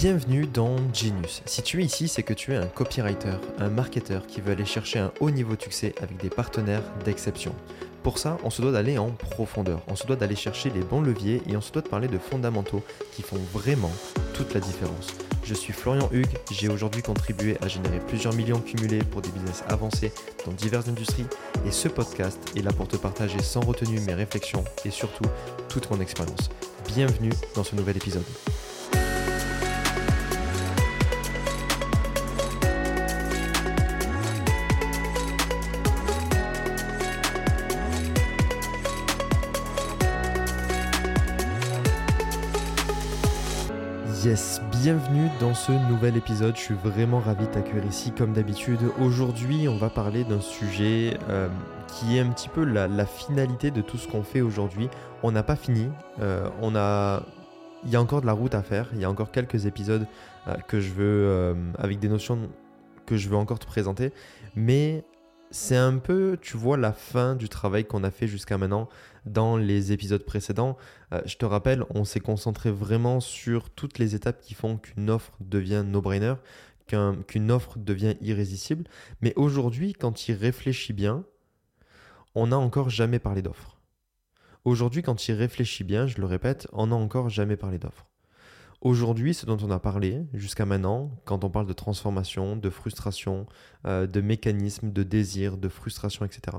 Bienvenue dans Genius. Si tu es ici, c'est que tu es un copywriter, un marketeur qui veut aller chercher un haut niveau de succès avec des partenaires d'exception. Pour ça, on se doit d'aller en profondeur, on se doit d'aller chercher les bons leviers et on se doit de parler de fondamentaux qui font vraiment toute la différence. Je suis Florian Hugues, j'ai aujourd'hui contribué à générer plusieurs millions cumulés pour des business avancés dans diverses industries et ce podcast est là pour te partager sans retenue mes réflexions et surtout toute mon expérience. Bienvenue dans ce nouvel épisode. Bienvenue dans ce nouvel épisode. Je suis vraiment ravi de t'accueillir ici comme d'habitude. Aujourd'hui, on va parler d'un sujet euh, qui est un petit peu la, finalité de tout ce qu'on fait aujourd'hui. On n'a pas fini. Euh, on a, il y a encore de la route à faire. Il y a encore quelques épisodes euh, que je veux, avec des notions que je veux encore te présenter. Mais c'est un peu, tu vois, la fin du travail qu'on a fait jusqu'à maintenant dans les épisodes précédents. Euh, je te rappelle, on s'est concentré vraiment sur toutes les étapes qui font qu'une offre devient no-brainer, qu'une offre devient irrésistible. Mais aujourd'hui, quand il réfléchit bien, on n'a encore jamais parlé d'offre. Aujourd'hui, quand il réfléchit bien, je le répète, on n'a encore jamais parlé d'offre. Aujourd'hui, ce dont on a parlé jusqu'à maintenant, quand on parle de transformation, de frustration, euh, de mécanisme, de désir, de frustration, etc.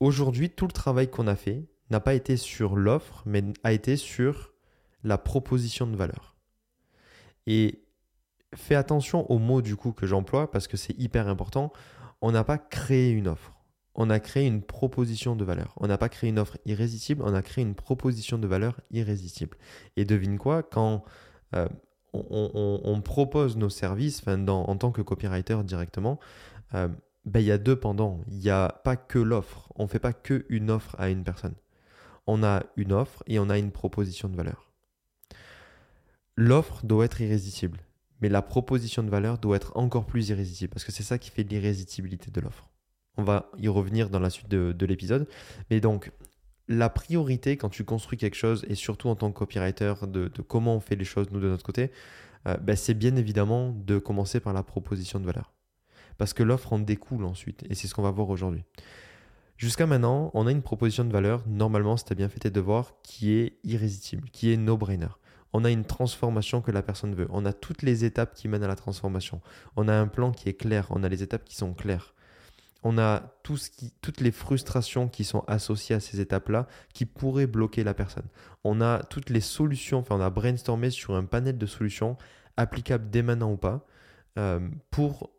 Aujourd'hui, tout le travail qu'on a fait n'a pas été sur l'offre, mais a été sur la proposition de valeur. Et fais attention aux mots du coup que j'emploie parce que c'est hyper important. On n'a pas créé une offre on a créé une proposition de valeur. On n'a pas créé une offre irrésistible, on a créé une proposition de valeur irrésistible. Et devine quoi, quand euh, on, propose nos services, en tant que copywriter directement, euh, ben, il y a deux pendants. Il n'y a pas que l'offre. On ne fait pas que une offre à une personne. On a une offre et on a une proposition de valeur. L'offre doit être irrésistible, mais la proposition de valeur doit être encore plus irrésistible parce que c'est ça qui fait l'irrésistibilité de l'offre. On va y revenir dans la suite de, l'épisode. Mais donc, la priorité quand tu construis quelque chose, et surtout en tant que copywriter, de, comment on fait les choses nous de notre côté, euh, ben, c'est bien évidemment de commencer par la proposition de valeur. Parce que l'offre en découle ensuite, et c'est ce qu'on va voir aujourd'hui. Jusqu'à maintenant, on a une proposition de valeur, normalement, si tu as bien fait tes devoirs, qui est irrésistible, qui est no-brainer. On a une transformation que la personne veut. On a toutes les étapes qui mènent à la transformation. On a un plan qui est clair. On a les étapes qui sont claires on a toutes les frustrations qui sont associées à ces étapes-là qui pourraient bloquer la personne. On a toutes les solutions, enfin on a brainstormé sur un panel de solutions applicables dès maintenant ou pas euh, pour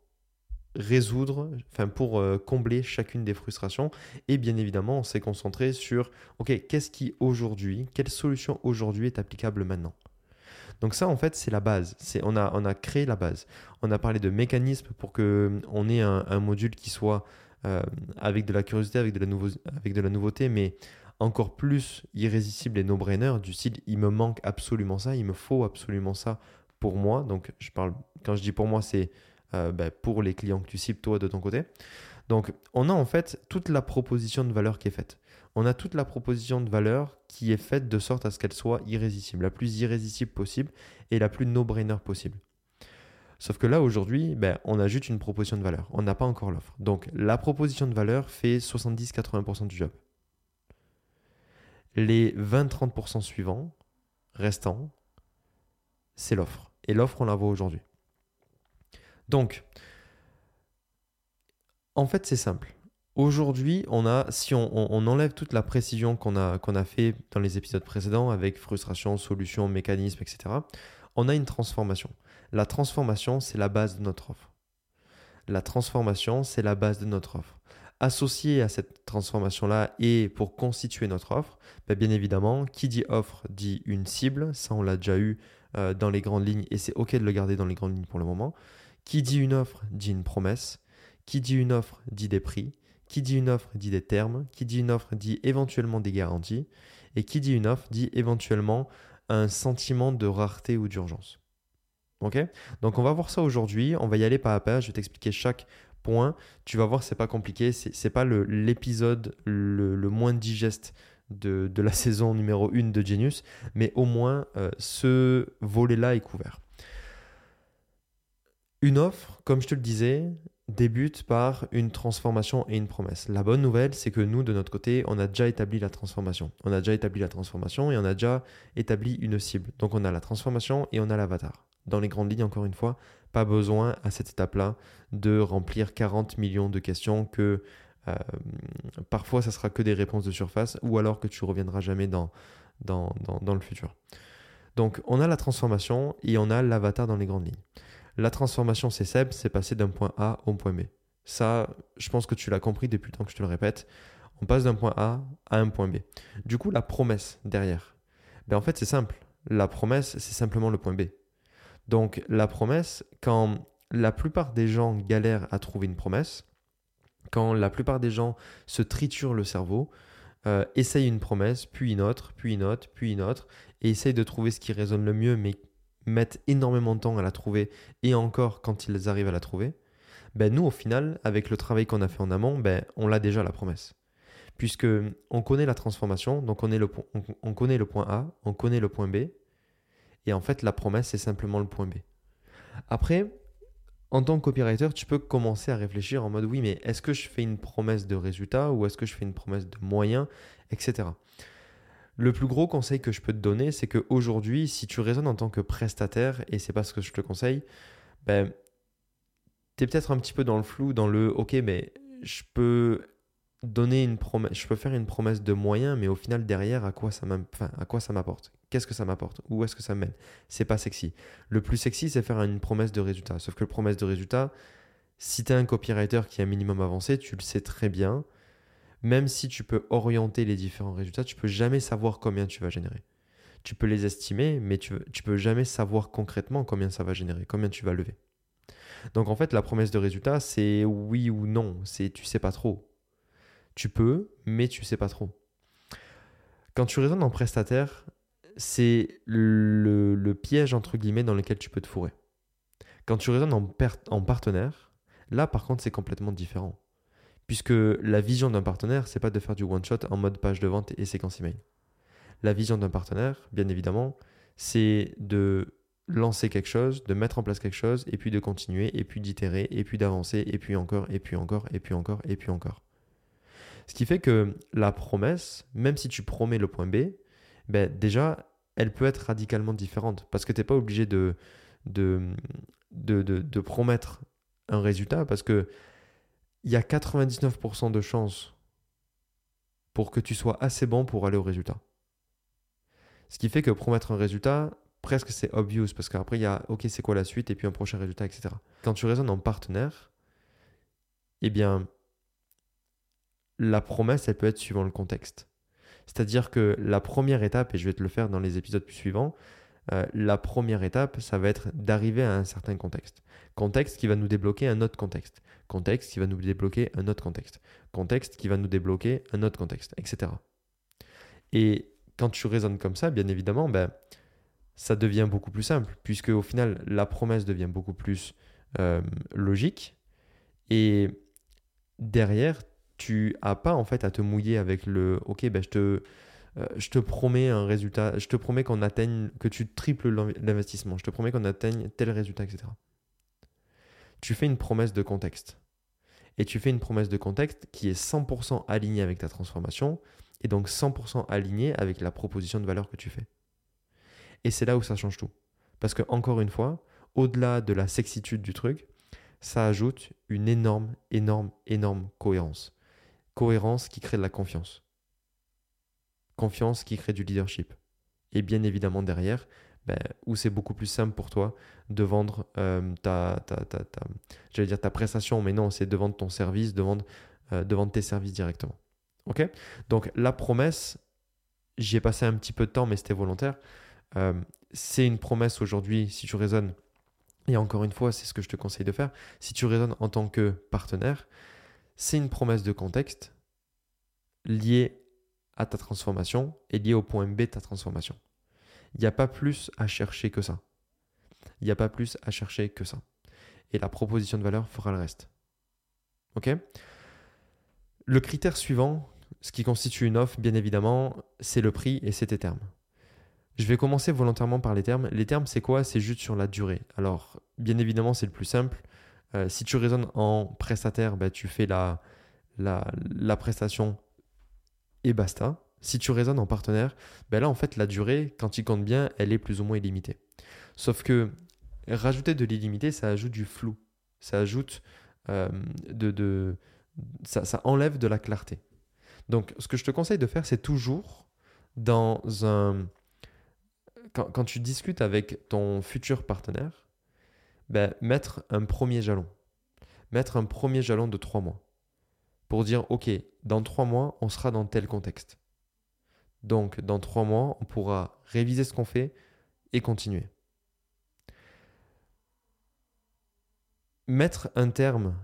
résoudre, enfin pour euh, combler chacune des frustrations. Et bien évidemment, on s'est concentré sur, ok, qu'est-ce qui aujourd'hui, quelle solution aujourd'hui est applicable maintenant? Donc ça, en fait, c'est la base. On, a, on créé la base. On a parlé de mécanismes pour qu'on on ait un, module qui soit euh, avec de la curiosité, avec de la, avec de la nouveauté, mais encore plus irrésistible et no-brainer, du style il me manque absolument ça, il me faut absolument ça pour moi. Donc je parle, quand je dis pour moi, c'est euh, ben, pour les clients que tu cibles toi de ton côté. Donc on a en fait toute la proposition de valeur qui est faite on a toute la proposition de valeur qui est faite de sorte à ce qu'elle soit irrésistible, la plus irrésistible possible et la plus no-brainer possible. Sauf que là, aujourd'hui, ben, on ajoute une proposition de valeur. On n'a pas encore l'offre. Donc, la proposition de valeur fait 70-80% du job. Les 20-30% suivants, restants, c'est l'offre. Et l'offre, on la voit aujourd'hui. Donc, en fait, c'est simple. Aujourd'hui, on a, si on, enlève toute la précision qu'on a, qu'on a fait dans les épisodes précédents avec frustration, solution, mécanisme, etc., on a une transformation. La transformation, c'est la base de notre offre. La transformation, c'est la base de notre offre. Associé à cette transformation-là et pour constituer notre offre, ben, bien évidemment, qui dit offre dit une cible. Ça, on l'a déjà eu euh, dans les grandes lignes et c'est OK de le garder dans les grandes lignes pour le moment. Qui dit une offre dit une promesse. Qui dit une offre dit des prix. Qui dit une offre dit des termes, qui dit une offre dit éventuellement des garanties, et qui dit une offre dit éventuellement un sentiment de rareté ou d'urgence. Ok? Donc on va voir ça aujourd'hui, on va y aller pas à pas, je vais t'expliquer chaque point. Tu vas voir, c'est pas compliqué, c'est pas l'épisode le, moins digeste de, la saison numéro 1 de Genius, mais au moins euh, ce volet-là est couvert. Une offre, comme je te le disais, débute par une transformation et une promesse. La bonne nouvelle, c'est que nous, de notre côté, on a déjà établi la transformation. On a déjà établi la transformation et on a déjà établi une cible. Donc on a la transformation et on a l'avatar. Dans les grandes lignes, encore une fois, pas besoin à cette étape-là de remplir 40 millions de questions que euh, parfois ça sera que des réponses de surface ou alors que tu reviendras jamais dans, dans, dans le futur. Donc on a la transformation et on a l'avatar dans les grandes lignes. La transformation, c'est simple, c'est passer d'un point A au point B. Ça, je pense que tu l'as compris depuis le temps que je te le répète. On passe d'un point A à un point B. Du coup, la promesse derrière, ben en fait, c'est simple. La promesse, c'est simplement le point B. Donc, la promesse, quand la plupart des gens galèrent à trouver une promesse, quand la plupart des gens se triturent le cerveau, euh, essayent une promesse, puis une autre, puis une autre, puis une autre, et essayent de trouver ce qui résonne le mieux, mais mettent énormément de temps à la trouver, et encore quand ils arrivent à la trouver, ben nous au final, avec le travail qu'on a fait en amont, ben on l'a déjà la promesse. Puisque on connaît la transformation, donc on, connaît le point A, on connaît le point B, et en fait la promesse c'est simplement le point B. Après, en tant que tu peux commencer à réfléchir en mode oui, mais est-ce que je fais une promesse de résultat ou est-ce que je fais une promesse de moyen, etc. Le plus gros conseil que je peux te donner, c'est qu'aujourd'hui, si tu raisonnes en tant que prestataire, et c'est pas ce que je te conseille, ben, tu es peut-être un petit peu dans le flou, dans le OK, mais je peux donner une promesse, je peux faire une promesse de moyens, mais au final, derrière, à quoi ça m'apporte? Qu'est-ce que ça m'apporte? Où est-ce que ça mène? C'est pas sexy. Le plus sexy, c'est faire une promesse de résultat. Sauf que la promesse de résultat, si tu es un copywriter qui est un minimum avancé, tu le sais très bien même si tu peux orienter les différents résultats, tu peux jamais savoir combien tu vas générer. Tu peux les estimer, mais tu, ne peux jamais savoir concrètement combien ça va générer, combien tu vas lever. Donc en fait, la promesse de résultat, c'est oui ou non, c'est tu sais pas trop. Tu peux, mais tu sais pas trop. Quand tu raisonnes en prestataire, c'est le, piège entre guillemets dans lequel tu peux te fourrer. Quand tu raisonnes en partenaire, là par contre c'est complètement différent. Puisque la vision d'un partenaire, c'est pas de faire du one-shot en mode page de vente et séquence email. La vision d'un partenaire, bien évidemment, c'est de lancer quelque chose, de mettre en place quelque chose, et puis de continuer, et puis d'itérer, et puis d'avancer, et puis encore, et puis encore, et puis encore, et puis encore. Ce qui fait que la promesse, même si tu promets le point B, ben déjà, elle peut être radicalement différente. Parce que tu n'es pas obligé de promettre un résultat, parce que il y a 99% de chances pour que tu sois assez bon pour aller au résultat. Ce qui fait que promettre un résultat, presque c'est obvious, parce qu'après il y a ok c'est quoi la suite et puis un prochain résultat, etc. Quand tu raisonnes en partenaire, eh bien la promesse elle peut être suivant le contexte. C'est-à-dire que la première étape, et je vais te le faire dans les épisodes suivants, euh, la première étape, ça va être d'arriver à un certain contexte. Contexte qui va nous débloquer un autre contexte. Contexte qui va nous débloquer un autre contexte. Contexte qui va nous débloquer un autre contexte, etc. Et quand tu raisonnes comme ça, bien évidemment, ben, ça devient beaucoup plus simple, puisque au final, la promesse devient beaucoup plus euh, logique. Et derrière, tu n'as pas en fait à te mouiller avec le OK, ben, je te euh, je te promets un résultat, je te promets qu'on atteigne, que tu triples l'investissement, je te promets qu'on atteigne tel résultat, etc. Tu fais une promesse de contexte. Et tu fais une promesse de contexte qui est 100% alignée avec ta transformation et donc 100% alignée avec la proposition de valeur que tu fais. Et c'est là où ça change tout. Parce que, encore une fois, au-delà de la sexitude du truc, ça ajoute une énorme, énorme, énorme cohérence. Cohérence qui crée de la confiance confiance qui crée du leadership. Et bien évidemment derrière, ben, où c'est beaucoup plus simple pour toi de vendre euh, ta, ta, ta, j'allais dire ta prestation, mais non, c'est de vendre ton service, de vendre, euh, de vendre tes services directement. Ok? Donc la promesse, j'y ai passé un petit peu de temps, mais c'était volontaire. Euh, c'est une promesse aujourd'hui, si tu raisonnes, et encore une fois, c'est ce que je te conseille de faire, si tu raisonnes en tant que partenaire, c'est une promesse de contexte liée à ta transformation et lié au point B de ta transformation. Il n'y a pas plus à chercher que ça. Il n'y a pas plus à chercher que ça. Et la proposition de valeur fera le reste. OK? Le critère suivant, ce qui constitue une offre, bien évidemment, c'est le prix et c'est tes termes. Je vais commencer volontairement par les termes. Les termes, c'est quoi? C'est juste sur la durée. Alors, bien évidemment, c'est le plus simple. Euh, si tu raisonnes en prestataire, bah, tu fais la, la, la, prestation et basta. Si tu raisonnes en partenaire, bah là, en fait, la durée, quand il compte bien, elle est plus ou moins illimitée. Sauf que rajouter de l'illimité, ça ajoute du flou. Ça ajoute euh, de, ça, enlève de la clarté. Donc, ce que je te conseille de faire, c'est toujours dans un. Quand, quand, tu discutes avec ton futur partenaire, ben, mettre un premier jalon. Mettre un premier jalon de trois mois. Pour dire, OK, dans trois mois, on sera dans tel contexte. Donc, dans trois mois, on pourra réviser ce qu'on fait et continuer. Mettre un terme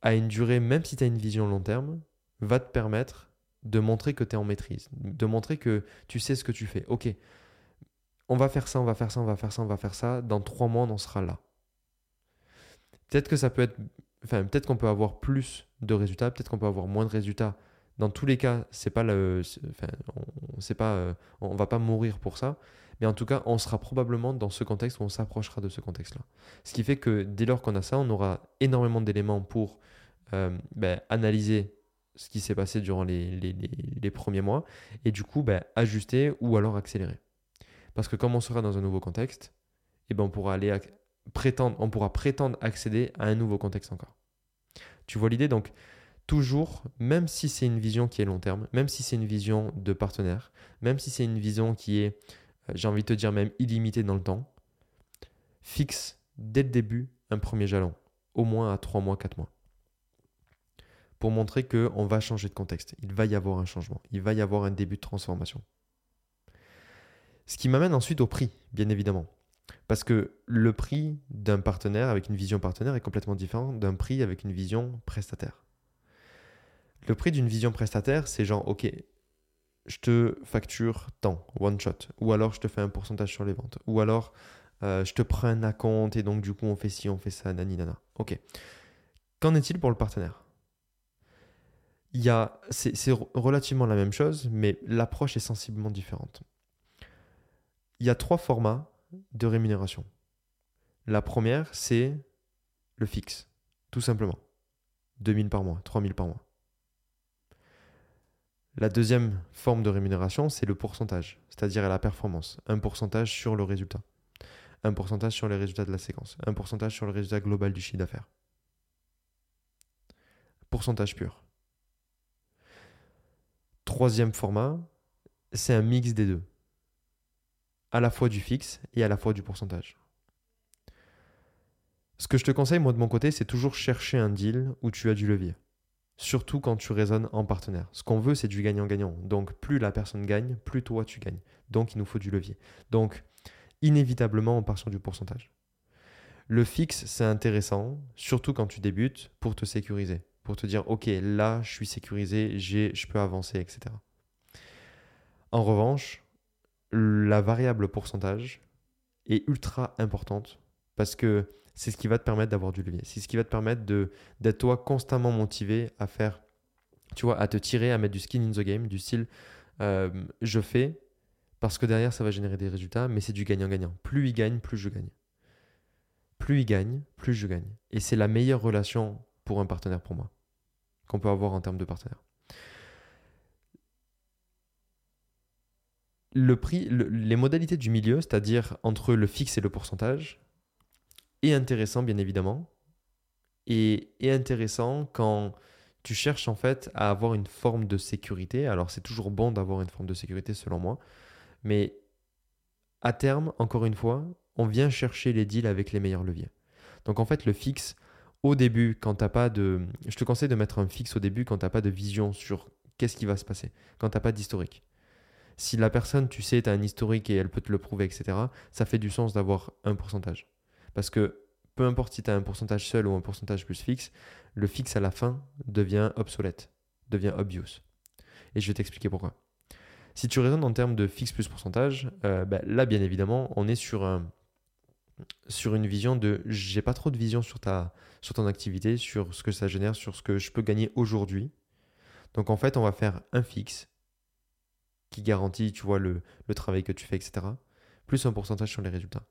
à une durée, même si tu as une vision long terme, va te permettre de montrer que tu es en maîtrise, de montrer que tu sais ce que tu fais. Ok, on va faire ça, on va faire ça, on va faire ça, on va faire ça. Dans trois mois, on en sera là. Peut-être que ça peut être, enfin, peut-être qu'on peut avoir plus de résultats, peut-être qu'on peut avoir moins de résultats. Dans tous les cas, c'est pas le, on, pas, euh, va pas mourir pour ça. Mais en tout cas, on sera probablement dans ce contexte où on s'approchera de ce contexte-là. Ce qui fait que dès lors qu'on a ça, on aura énormément d'éléments pour euh, ben, analyser ce qui s'est passé durant les, les, les, premiers mois et du coup ben, ajuster ou alors accélérer. Parce que comme on sera dans un nouveau contexte, eh ben, on, pourra aller prétendre, on pourra prétendre accéder à un nouveau contexte encore. Tu vois l'idée Donc, toujours, même si c'est une vision qui est long terme, même si c'est une vision de partenaire, même si c'est une vision qui est, euh, j'ai envie de te dire même illimitée dans le temps, fixe dès le début un premier jalon, au moins à 3 mois, 4 mois pour montrer qu'on va changer de contexte. Il va y avoir un changement. Il va y avoir un début de transformation. Ce qui m'amène ensuite au prix, bien évidemment. Parce que le prix d'un partenaire avec une vision partenaire est complètement différent d'un prix avec une vision prestataire. Le prix d'une vision prestataire, c'est genre, ok, je te facture tant, one shot, ou alors je te fais un pourcentage sur les ventes, ou alors euh, je te prends un compte et donc du coup on fait ci, on fait ça, nani nana. Ok. Qu'en est-il pour le partenaire? Il y a, c'est, relativement la même chose, mais l'approche est sensiblement différente. Il y a trois formats de rémunération. La première, c'est le fixe, tout simplement. 2000 par mois, 3000 par mois. La deuxième forme de rémunération, c'est le pourcentage, c'est-à-dire la performance. Un pourcentage sur le résultat. Un pourcentage sur les résultats de la séquence. Un pourcentage sur le résultat global du chiffre d'affaires. Pourcentage pur. Troisième format, c'est un mix des deux. À la fois du fixe et à la fois du pourcentage. Ce que je te conseille, moi de mon côté, c'est toujours chercher un deal où tu as du levier. Surtout quand tu raisonnes en partenaire. Ce qu'on veut, c'est du gagnant-gagnant. Donc, plus la personne gagne, plus toi tu gagnes. Donc, il nous faut du levier. Donc, inévitablement, on part sur du pourcentage. Le fixe, c'est intéressant, surtout quand tu débutes, pour te sécuriser pour te dire, OK, là, je suis sécurisé, je peux avancer, etc. En revanche, la variable pourcentage est ultra importante parce que c'est ce qui va te permettre d'avoir du levier. C'est ce qui va te permettre d'être toi constamment motivé à faire, tu vois, à te tirer, à mettre du skin in the game, du style, euh, je fais parce que derrière, ça va générer des résultats, mais c'est du gagnant-gagnant. Plus il gagne, plus je gagne. Plus il gagne, plus je gagne. Et c'est la meilleure relation pour un partenaire pour moi, qu'on peut avoir en termes de partenaire. Le prix, les modalités du milieu, c'est-à-dire entre le fixe et le pourcentage, est intéressant bien évidemment, et est intéressant quand tu cherches en fait à avoir une forme de sécurité. Alors c'est toujours bon d'avoir une forme de sécurité selon moi, mais à terme, encore une fois, on vient chercher les deals avec les meilleurs leviers. Donc en fait, le fixe, au début, quand t'as pas de. Je te conseille de mettre un fixe au début quand tu n'as pas de vision sur qu'est-ce qui va se passer, quand tu n'as pas d'historique. Si la personne, tu sais, tu as un historique et elle peut te le prouver, etc., ça fait du sens d'avoir un pourcentage. Parce que peu importe si tu as un pourcentage seul ou un pourcentage plus fixe, le fixe à la fin devient obsolète, devient obvious. Et je vais t'expliquer pourquoi. Si tu raisonnes en termes de fixe plus pourcentage, euh, bah, là, bien évidemment, on est sur sur une vision de j'ai pas trop de vision sur ta sur ton activité, sur ce que ça génère, sur ce que je peux gagner aujourd'hui. Donc en fait, on va faire un fixe qui garantit, tu vois, le, travail que tu fais, etc. plus un pourcentage sur les résultats.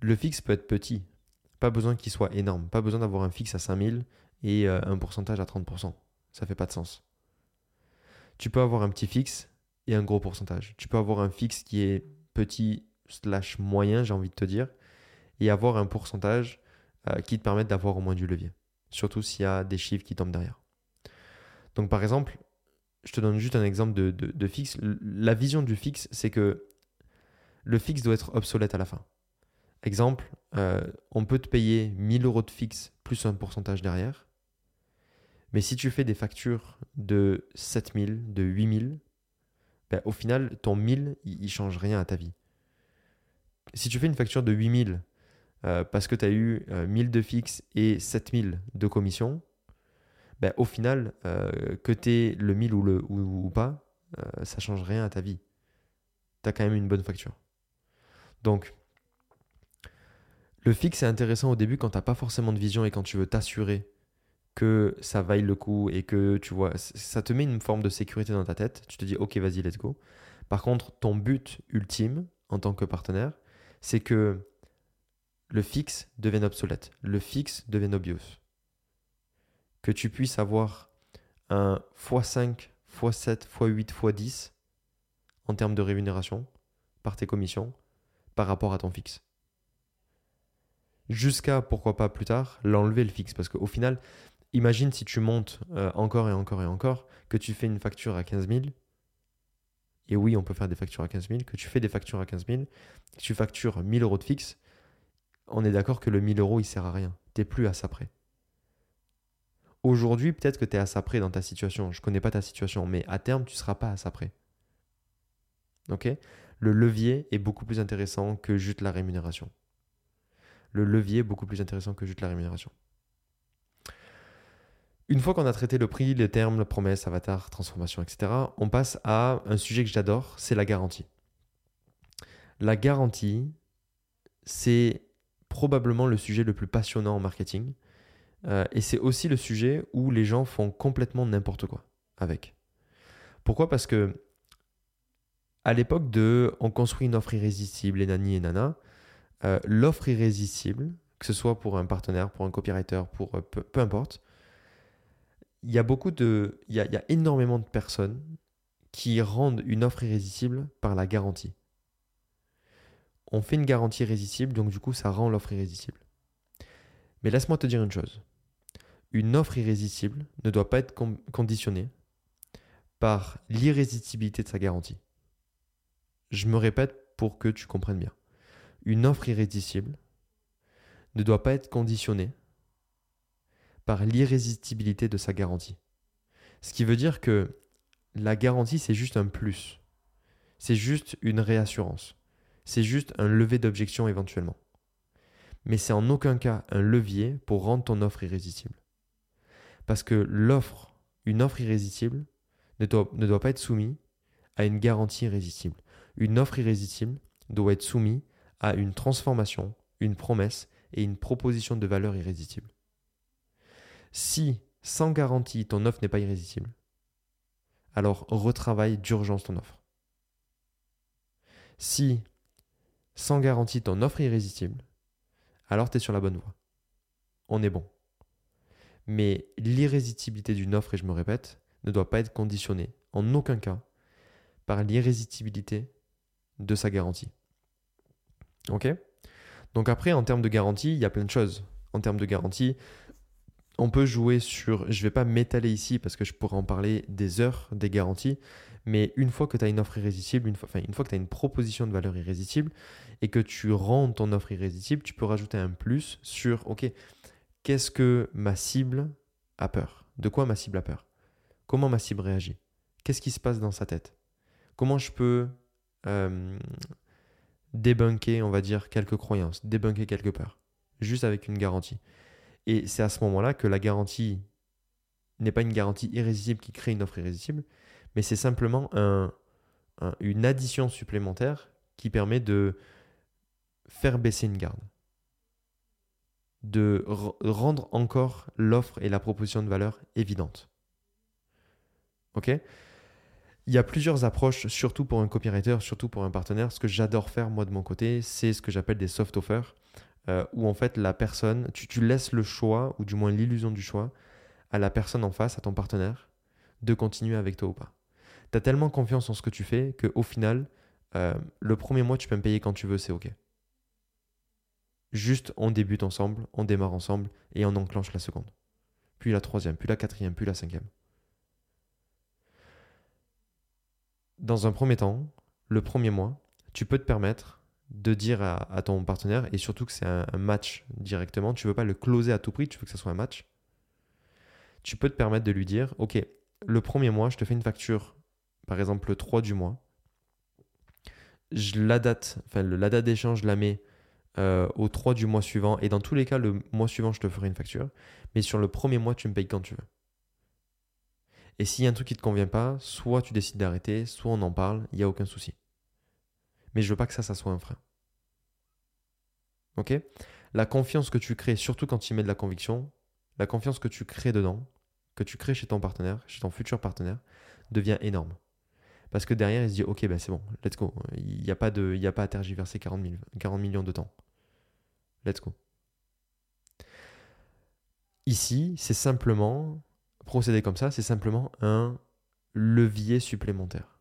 Le fixe peut être petit, pas besoin qu'il soit énorme, pas besoin d'avoir un fixe à 5000 et euh, un pourcentage à 30%. Ça fait pas de sens. Tu peux avoir un petit fixe et un gros pourcentage. Tu peux avoir un fixe qui est petit slash moyen, j'ai envie de te dire, et avoir un pourcentage euh, qui te permette d'avoir au moins du levier. Surtout s'il y a des chiffres qui tombent derrière. Donc par exemple, je te donne juste un exemple de, fixe. La vision du fixe, c'est que le fixe doit être obsolète à la fin. Exemple, euh, on peut te payer 1000 euros de fixe plus un pourcentage derrière. Mais si tu fais des factures de 7000, de 8000, ben, au final, ton 1000, il ne change rien à ta vie. Si tu fais une facture de 8000 euh, parce que tu as eu 1000 euh, de fixe et 7000 de commission, ben, au final, euh, que tu aies le 1000 ou, le, ou, pas, ça change rien à ta vie. Tu as quand même une bonne facture. Donc, le fixe est intéressant au début quand tu n'as pas forcément de vision et quand tu veux t'assurer que ça vaille le coup et que tu vois, ça te met une forme de sécurité dans ta tête. Tu te dis, ok, vas-y, let's go. Par contre, ton but ultime en tant que partenaire, c'est que le fixe devienne obsolète, le fixe devienne obvious. Que tu puisses avoir un x5, x7, x8, x10 en termes de rémunération par tes commissions par rapport à ton fixe. Jusqu'à, pourquoi pas plus tard, l'enlever le fixe. Parce qu'au final, imagine si tu montes euh, encore et encore et encore, que tu fais une facture à 15 000. Et oui, on peut faire des factures à 15 000. Que tu fais des factures à 15 000, que tu factures 1000 euros de fixe. On est d'accord que le 1000 euros, il sert à rien. Tu n'es plus à ça près. Aujourd'hui, peut-être que tu es à ça près dans ta situation. Je ne connais pas ta situation, mais à terme, tu ne seras pas à ça près. Ok? Le levier est beaucoup plus intéressant que juste la rémunération. Le levier est beaucoup plus intéressant que juste la rémunération. Une fois qu'on a traité le prix, les termes, la promesse, avatar, transformation, etc., on passe à un sujet que j'adore, c'est la garantie. La garantie, c'est probablement le sujet le plus passionnant en marketing. Euh, et c'est aussi le sujet où les gens font complètement n'importe quoi avec. Pourquoi? Parce que à l'époque de on construit une offre irrésistible et nani et nana, euh, l'offre irrésistible, que ce soit pour un partenaire, pour un copywriter, pour euh, peu importe, il y a beaucoup de, il y a, énormément de personnes qui rendent une offre irrésistible par la garantie. On fait une garantie irrésistible, donc du coup, ça rend l'offre irrésistible. Mais laisse-moi te dire une chose. Une offre irrésistible ne doit pas être conditionnée par l'irrésistibilité de sa garantie. Je me répète pour que tu comprennes bien. Une offre irrésistible ne doit pas être conditionnée par l'irrésistibilité de sa garantie. Ce qui veut dire que la garantie, c'est juste un plus. C'est juste une réassurance. C'est juste un lever d'objection éventuellement. Mais c'est en aucun cas un levier pour rendre ton offre irrésistible. Parce que l'offre, une offre irrésistible, ne doit, pas être soumise à une garantie irrésistible. Une offre irrésistible doit être soumise à une transformation, une promesse et une proposition de valeur irrésistible. Si, sans garantie, ton offre n'est pas irrésistible, alors retravaille d'urgence ton offre. Si, sans garantie, ton offre est irrésistible, alors tu es sur la bonne voie. On est bon. Mais l'irrésistibilité d'une offre, et je me répète, ne doit pas être conditionnée, en aucun cas, par l'irrésistibilité de sa garantie. Ok? Donc après, en termes de garantie, il y a plein de choses. En termes de garantie, on peut jouer sur, je ne vais pas m'étaler ici parce que je pourrais en parler des heures des garanties, mais une fois que tu as une offre irrésistible, une fois, une fois que tu as une proposition de valeur irrésistible et que tu rends ton offre irrésistible, tu peux rajouter un plus sur, ok, qu'est-ce que ma cible a peur? De quoi ma cible a peur? Comment ma cible réagit? Qu'est-ce qui se passe dans sa tête? Comment je peux débunker, on va dire, quelques croyances, débunker quelques peurs, juste avec une garantie? Et c'est à ce moment-là que la garantie n'est pas une garantie irrésistible qui crée une offre irrésistible, mais c'est simplement une addition supplémentaire qui permet de faire baisser une garde, de rendre encore l'offre et la proposition de valeur évidente. Ok? Il y a plusieurs approches, surtout pour un copywriter, surtout pour un partenaire. Ce que j'adore faire, moi, de mon côté, c'est ce que j'appelle des soft offers, euh, où en fait, la personne, tu, laisses le choix, ou du moins l'illusion du choix, à la personne en face, à ton partenaire, de continuer avec toi ou pas. Tu as tellement confiance en ce que tu fais qu'au final, euh, le premier mois, tu peux me payer quand tu veux, c'est OK. Juste, on débute ensemble, on démarre ensemble et on enclenche la seconde. Puis la troisième, puis la quatrième, puis la cinquième. dans un premier temps, le premier mois, tu peux te permettre de dire à, ton partenaire, et surtout que c'est un, match directement, tu ne veux pas le closer à tout prix, tu veux que ce soit un match. Tu peux te permettre de lui dire, OK, le premier mois, je te fais une facture, par exemple le 3 du mois. Je la date, la date d'échange, je la mets euh, au 3 du mois suivant, et dans tous les cas, le mois suivant, je te ferai une facture. Mais sur le premier mois, tu me payes quand tu veux. Et s'il y a un truc qui ne te convient pas, soit tu décides d'arrêter, soit on en parle, il n'y a aucun souci. Mais je veux pas que ça, ça soit un frein. Ok? La confiance que tu crées, surtout quand tu mets de la conviction, la confiance que tu crées dedans, que tu crées chez ton partenaire, chez ton futur partenaire, devient énorme. Parce que derrière, il se dit, ok, ben c'est bon, let's go. Il n'y a, pas de, a pas à tergiverser 40, 40 millions de temps. Let's go. Ici, c'est simplement procéder comme ça, c'est simplement un levier supplémentaire.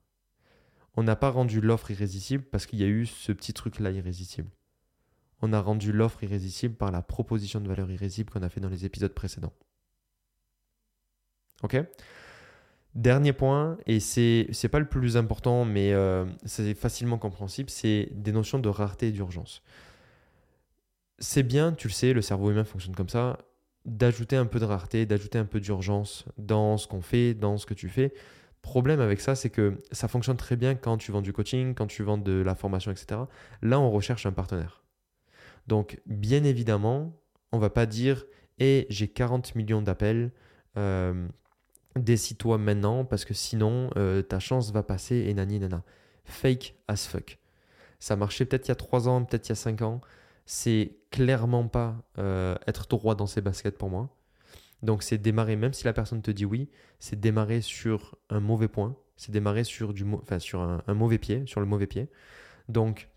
On n'a pas rendu l'offre irrésistible parce qu'il y a eu ce petit truc-là irrésistible. On a rendu l'offre irrésistible par la proposition de valeur irrésistible qu'on a fait dans les épisodes précédents. Ok? Dernier point, et c'est n'est pas le plus important, mais euh, c'est facilement compréhensible, c'est des notions de rareté et d'urgence. C'est bien, tu le sais, le cerveau humain fonctionne comme ça d'ajouter un peu de rareté, d'ajouter un peu d'urgence dans ce qu'on fait, dans ce que tu fais. Problème avec ça, c'est que ça fonctionne très bien quand tu vends du coaching, quand tu vends de la formation, etc. Là, on recherche un partenaire. Donc, bien évidemment, on va pas dire et eh, j'ai 40 millions d'appels, euh, décide-toi maintenant parce que sinon euh, ta chance va passer et nani nana. Fake as fuck. Ça marchait peut-être il y a 3 ans, peut-être il y a 5 ans c'est clairement pas euh, être droit dans ses baskets pour moi. Donc c'est démarrer, même si la personne te dit oui, c'est démarrer sur un mauvais point, c'est démarrer sur, du, enfin, sur un, mauvais pied, sur le mauvais pied. Donc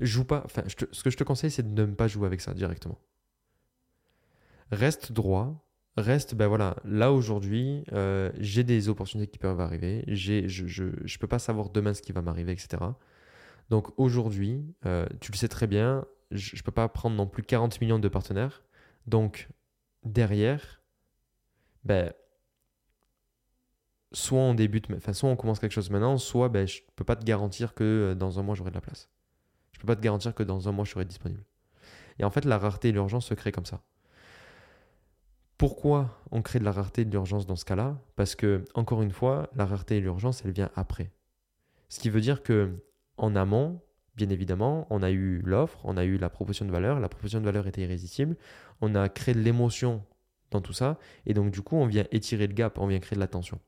joue pas, enfin, ce que je te conseille, c'est de ne pas jouer avec ça directement. Reste droit, reste, ben voilà, là aujourd'hui, euh, j'ai des opportunités qui peuvent arriver, je ne peux pas savoir demain ce qui va m'arriver, etc. Donc aujourd'hui, euh, tu le sais très bien, je ne peux pas prendre non plus 40 millions de partenaires. Donc, derrière, ben, soit on débute, enfin, soit on commence quelque chose maintenant, soit ben, je ne peux pas te garantir que euh, dans un mois, j'aurai de la place. Je ne peux pas te garantir que dans un mois, je serai disponible. Et en fait, la rareté et l'urgence se créent comme ça. Pourquoi on crée de la rareté et de l'urgence dans ce cas-là? Parce que, encore une fois, la rareté et l'urgence, elle vient après. Ce qui veut dire que en amont, bien évidemment, on a eu l'offre, on a eu la proposition de valeur, la proposition de valeur était irrésistible, on a créé de l'émotion dans tout ça, et donc du coup, on vient étirer le gap, on vient créer de la tension.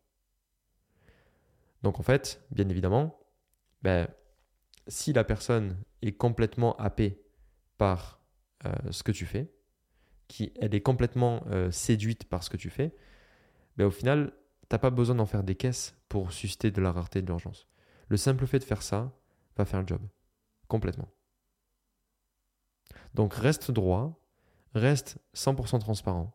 Donc en fait, bien évidemment, ben, si la personne est complètement happée par euh, ce que tu fais, qui, elle est complètement euh, séduite par ce que tu fais, ben, au final, tu n'as pas besoin d'en faire des caisses pour susciter de la rareté et de l'urgence. Le simple fait de faire ça va faire le job. Complètement. Donc reste droit, reste 100% transparent.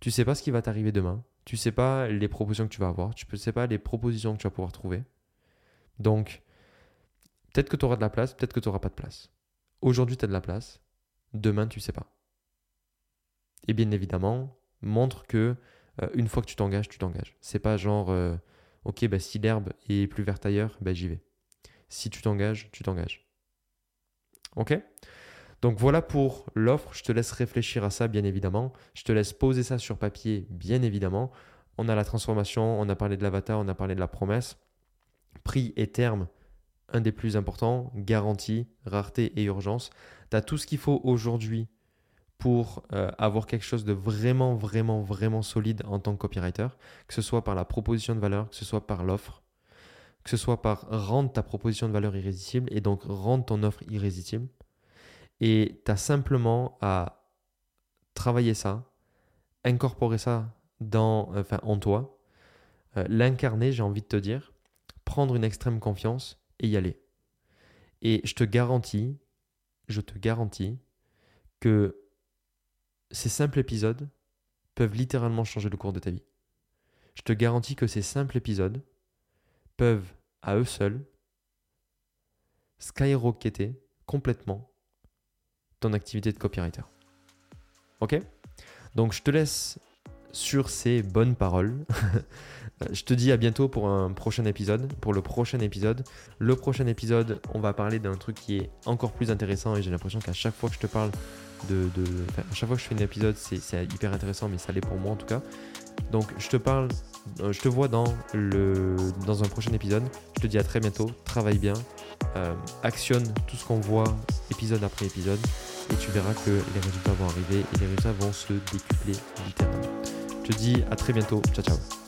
Tu sais pas ce qui va t'arriver demain, tu sais pas les propositions que tu vas avoir, tu ne sais pas les propositions que tu vas pouvoir trouver. Donc peut-être que tu auras de la place, peut-être que tu n'auras pas de place. Aujourd'hui, tu as de la place, demain, tu sais pas. Et bien évidemment, montre que euh, une fois que tu t'engages, tu t'engages. C'est pas genre euh, OK, bah, si l'herbe est plus verte ailleurs, bah, j'y vais. Si tu t'engages, tu t'engages. Ok? Donc voilà pour l'offre. Je te laisse réfléchir à ça, bien évidemment. Je te laisse poser ça sur papier, bien évidemment. On a la transformation, on a parlé de l'avatar, on a parlé de la promesse. Prix et terme, un des plus importants. Garantie, rareté et urgence. Tu as tout ce qu'il faut aujourd'hui pour euh, avoir quelque chose de vraiment, vraiment, vraiment solide en tant que copywriter, que ce soit par la proposition de valeur, que ce soit par l'offre que ce soit par rendre ta proposition de valeur irrésistible et donc rendre ton offre irrésistible. Et tu as simplement à travailler ça, incorporer ça dans, enfin, en toi, euh, l'incarner, j'ai envie de te dire, prendre une extrême confiance et y aller. Et je te garantis, je te garantis que ces simples épisodes peuvent littéralement changer le cours de ta vie. Je te garantis que ces simples épisodes peuvent, à eux seuls, skyrocketer complètement ton activité de copywriter. Ok? Donc je te laisse sur ces bonnes paroles. je te dis à bientôt pour un prochain épisode. Pour le prochain épisode. Le prochain épisode, on va parler d'un truc qui est encore plus intéressant et j'ai l'impression qu'à chaque fois que je te parle de... à chaque fois que je fais un épisode, c'est hyper intéressant, mais ça l'est pour moi en tout cas. Donc je te parle, euh, je te vois dans, un prochain épisode. Je te dis à très bientôt. Travaille bien. Euh, actionne tout ce qu'on voit épisode après épisode et tu verras que les résultats vont arriver et les résultats vont se décupler littéralement. Je te dis à très bientôt. Ciao ciao.